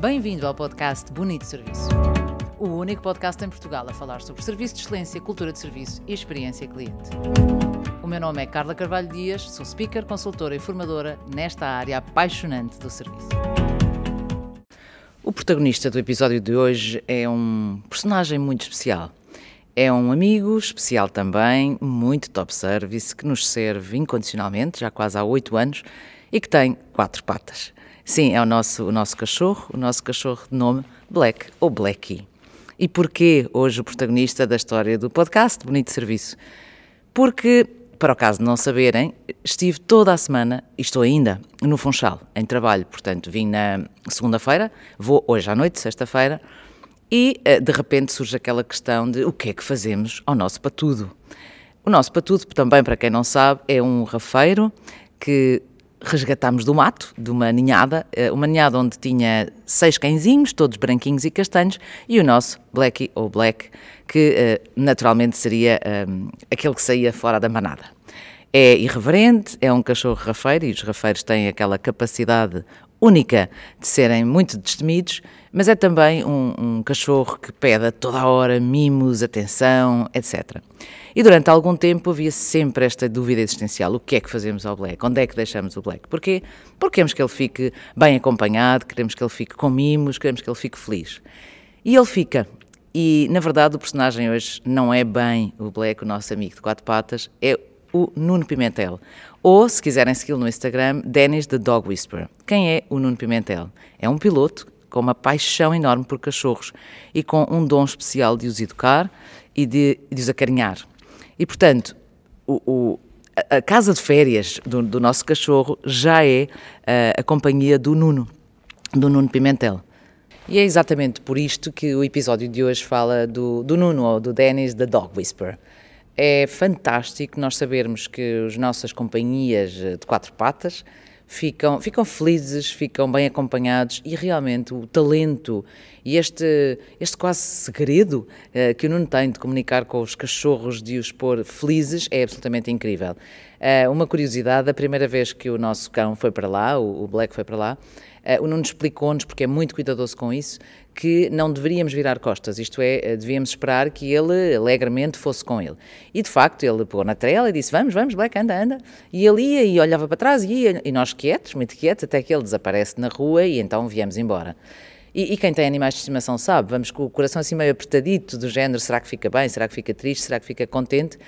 Bem-vindo ao podcast Bonito Serviço. O único podcast em Portugal a falar sobre serviço de excelência, cultura de serviço e experiência cliente. O meu nome é Carla Carvalho Dias, sou speaker, consultora e formadora nesta área apaixonante do serviço. O protagonista do episódio de hoje é um personagem muito especial. É um amigo especial também, muito top service, que nos serve incondicionalmente, já quase há oito anos, e que tem quatro patas. Sim, é o nosso, o nosso cachorro, o nosso cachorro de nome Black ou Blackie. E porquê hoje o protagonista da história do podcast Bonito Serviço? Porque, para o caso de não saberem, estive toda a semana, e estou ainda, no Funchal, em trabalho. Portanto, vim na segunda-feira, vou hoje à noite, sexta-feira, e eh, de repente surge aquela questão de o que é que fazemos ao nosso patudo. O nosso patudo, também para quem não sabe, é um rafeiro que resgatámos do mato, de uma ninhada, eh, uma ninhada onde tinha seis cãezinhos, todos branquinhos e castanhos, e o nosso Blackie ou Black, que eh, naturalmente seria um, aquele que saía fora da manada. É irreverente, é um cachorro rafeiro e os rafeiros têm aquela capacidade única de serem muito destemidos, mas é também um, um, cachorro que pede a toda hora mimos, atenção, etc. E durante algum tempo havia sempre esta dúvida existencial: o que é que fazemos ao Black? Onde é que deixamos o Black? Porquê? Porque queremos que ele fique bem acompanhado, queremos que ele fique com mimos, queremos que ele fique feliz. E ele fica. E, na verdade, o personagem hoje não é bem o Black, o nosso amigo de quatro patas, é o Nuno Pimentel. Ou, se quiserem segui-lo no Instagram, Dennis the Dog Whisperer. Quem é o Nuno Pimentel? É um piloto com uma paixão enorme por cachorros e com um dom especial de os educar e de, de os acarinhar. E, portanto, o, o, a casa de férias do, do nosso cachorro já é a, a companhia do Nuno, do Nuno Pimentel. E é exatamente por isto que o episódio de hoje fala do, do Nuno, ou do Dennis, the Dog Whisperer. É fantástico nós sabermos que as nossas companhias de quatro patas ficam, ficam felizes, ficam bem acompanhados e realmente o talento e este, este quase segredo uh, que o Nuno tem de comunicar com os cachorros, de os pôr felizes, é absolutamente incrível. Uh, uma curiosidade, a primeira vez que o nosso cão foi para lá, o, o Black foi para lá, uh, o Nuno explicou-nos, porque é muito cuidadoso com isso, que não deveríamos virar costas, isto é, devíamos esperar que ele alegremente fosse com ele. E de facto, ele pôs na trela e disse: Vamos, vamos, Black, anda, anda. E ele ia e olhava para trás e ia, e nós quietos, muito quietos, até que ele desaparece na rua e então viemos embora. E, e, quem tem animais de estimação sabe, vamos com o coração assim meio apertadito, do género: será que fica bem, será que fica triste, será que fica contente?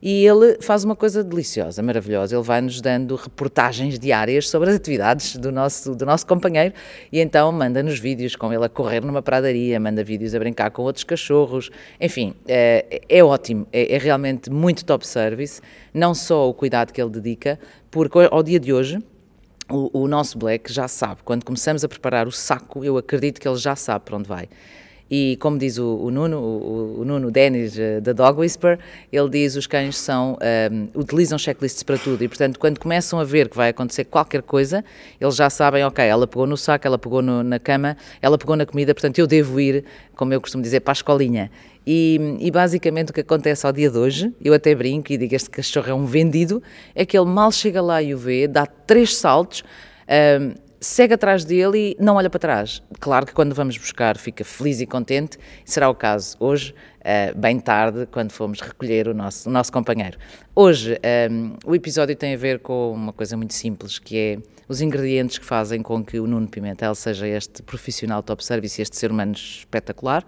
E ele faz uma coisa deliciosa, maravilhosa. Ele vai-nos dando reportagens diárias sobre as atividades do nosso, do nosso companheiro e então manda-nos vídeos com ele a correr numa pradaria, manda vídeos a brincar com outros cachorros. Enfim, é, é ótimo, é, é realmente muito top service. Não só o cuidado que ele dedica, porque ao dia de hoje o, o, nosso Black já sabe. Quando começamos a preparar o saco, eu acredito que ele já sabe para onde vai. E como diz o, o Nuno, o, o Nuno Dennis uh, da Dog Whisper, ele diz os cães são, um, ehm, utilizam checklists para tudo e, portanto, quando começam a ver que vai acontecer qualquer coisa, eles já sabem, ok, ela pegou no saco, ela pegou no, na cama, ela pegou na comida, portanto, eu devo ir, como eu costumo dizer, para a escolinha. E, e, basicamente o que acontece ao dia de hoje, eu até brinco e digo este cachorro é um vendido, é que ele mal chega lá e o vê, dá três saltos, um, ehm, segue atrás dele e não olha para trás. Claro que quando vamos buscar fica feliz e contente, será o caso hoje, uh, bem tarde, quando fomos recolher o nosso, o nosso companheiro. Hoje, um, ehm, o episódio tem a ver com uma coisa muito simples, que é os ingredientes que fazem com que o Nuno Pimentel seja este profissional top service, este ser humano espetacular.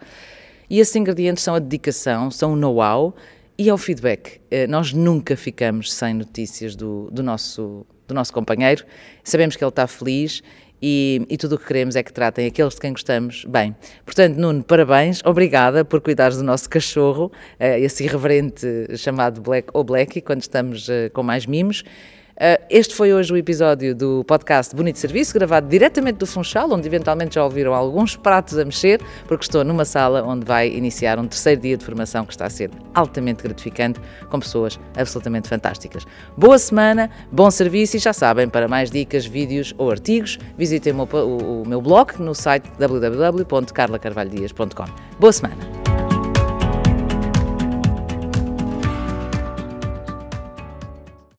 E esses ingredientes são a dedicação, são o know-how e é o feedback. Uh, nós nunca ficamos sem notícias do, do nosso do nosso companheiro, sabemos que ele está feliz e, e, tudo o que queremos é que tratem aqueles de quem gostamos bem. Portanto, Nuno, parabéns, obrigada por cuidares do nosso cachorro, uh, esse irreverente chamado Black ou Blacky, quando estamos uh, com mais mimos. Uh, este foi hoje o episódio do podcast Bonito Serviço, gravado diretamente do Funchal, onde eventualmente já ouviram alguns pratos a mexer, porque estou numa sala onde vai iniciar um terceiro dia de formação que está a ser altamente gratificante, com pessoas absolutamente fantásticas. Boa semana, bom serviço e já sabem, para mais dicas, vídeos ou artigos, visitem o meu blog no site www.carlacarvalhodias.com. Boa semana!